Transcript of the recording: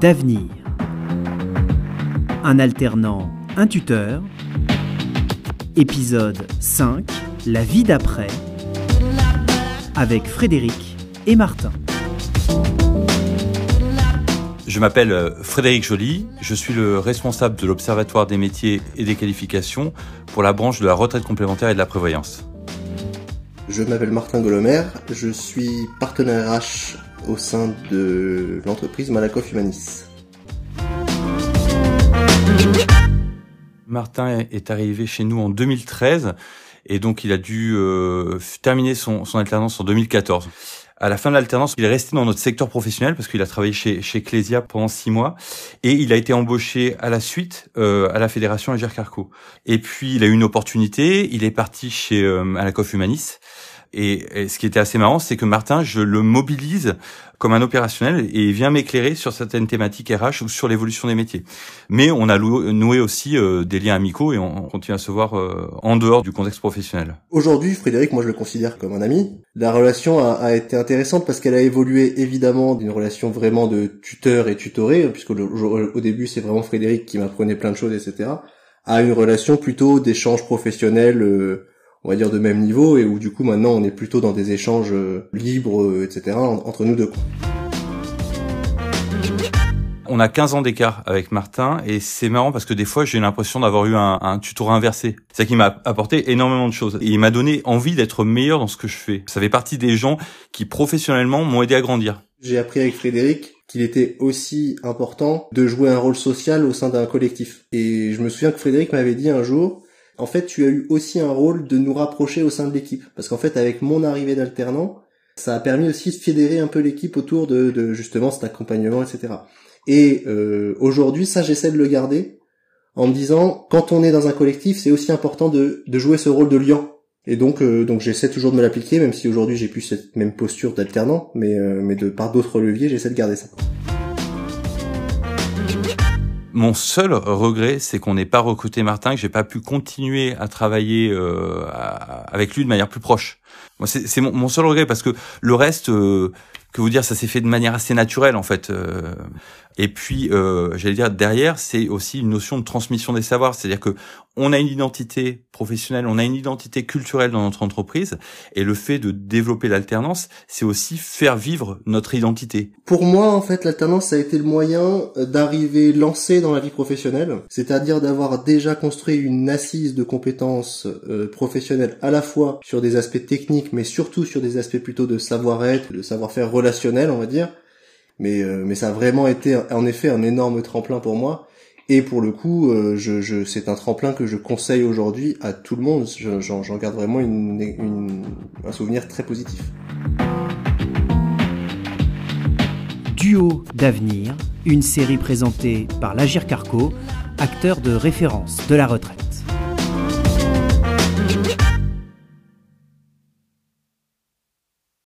d'avenir. Un alternant, un tuteur. Épisode 5, La vie d'après, avec Frédéric et Martin. Je m'appelle euh, Frédéric Joly, je suis le responsable de l'Observatoire des métiers et des qualifications pour la branche de la retraite complémentaire et de la prévoyance. Je m'appelle Martin Golomer, je suis partenaire RH au sein de l'entreprise Malakoff Humanis. Martin est arrivé chez nous en 2013 et donc il a dû euh, terminer son, alternance en 2014. À la fin de l'alternance, il est resté dans notre secteur professionnel parce qu'il a travaillé chez, chez Clésia pendant six mois et il a été embauché à la suite euh, à la fédération Agir Carco. Et puis il a eu une opportunité, il est parti chez euh, Humanis et, ce qui était assez marrant, c'est que Martin, je le mobilise comme un opérationnel et il vient m'éclairer sur certaines thématiques RH ou sur l'évolution des métiers. Mais on a noué aussi euh, des liens amicaux et on continue à se voir euh, en dehors du contexte professionnel. Aujourd'hui, Frédéric, moi je le considère comme un ami. La relation a, été intéressante parce qu'elle a évolué évidemment d'une relation vraiment de tuteur et tutoré, puisque au début c'est vraiment Frédéric qui m'apprenait plein de choses, etc., à une relation plutôt d'échange professionnel. Euh, on va dire de même niveau et où du coup maintenant on est plutôt dans des échanges euh, libres, euh, etc. entre nous deux. On a 15 ans d'écart avec Martin et c'est marrant parce que des fois j'ai l'impression d'avoir eu un, un tutorat inversé. C'est ça qui m'a apporté énormément de choses et il m'a donné envie d'être meilleur dans ce que je fais. Ça fait partie des gens qui professionnellement m'ont aidé à grandir. J'ai appris avec Frédéric qu'il était aussi important de jouer un rôle social au sein d'un collectif. Et je me souviens que Frédéric m'avait dit un jour, en fait, tu as eu aussi un rôle de nous rapprocher au sein de l'équipe. Parce qu'en fait, avec mon arrivée d'alternant, ça a permis aussi de fédérer un peu l'équipe autour de, justement cet accompagnement, etc. Et euh, aujourd'hui, ça, j'essaie de le garder en me disant, quand on est dans un collectif, c'est aussi important de, jouer ce rôle de lien. Et donc, euh, donc j'essaie toujours de me l'appliquer, même si aujourd'hui j'ai plus cette même posture d'alternant, mais, euh, mais de par d'autres leviers, j'essaie de garder ça. Mon seul regret, c'est qu'on n'ait pas recruté Martin, que j'ai pas pu continuer à travailler euh, avec lui de manière plus proche. C'est mon, seul regret parce que le reste, euh, que vous dire, ça s'est fait de manière assez naturelle en fait. Euh. Et puis, euh, j'allais dire derrière, c'est aussi une notion de transmission des savoirs, c'est-à-dire que on a une identité professionnelle, on a une identité culturelle dans notre entreprise, et le fait de développer l'alternance, c'est aussi faire vivre notre identité. Pour moi, en fait, l'alternance ça a été le moyen euh, d'arriver lancé dans la vie professionnelle, c'est-à-dire d'avoir déjà construit une assise de compétences euh, professionnelles à la fois sur des aspects techniques, mais surtout sur des aspects plutôt de savoir-être, de savoir-faire relationnel, on va dire mais euh, mais ça a vraiment été en effet un énorme tremplin pour moi. Et pour le coup euh, je, je c'est un tremplin que je conseille aujourd'hui à tout le monde. J'en garde vraiment une, une, un souvenir très positif. Duo d'avenir une série présentée par l'Agir Carco acteur de référence de la retraite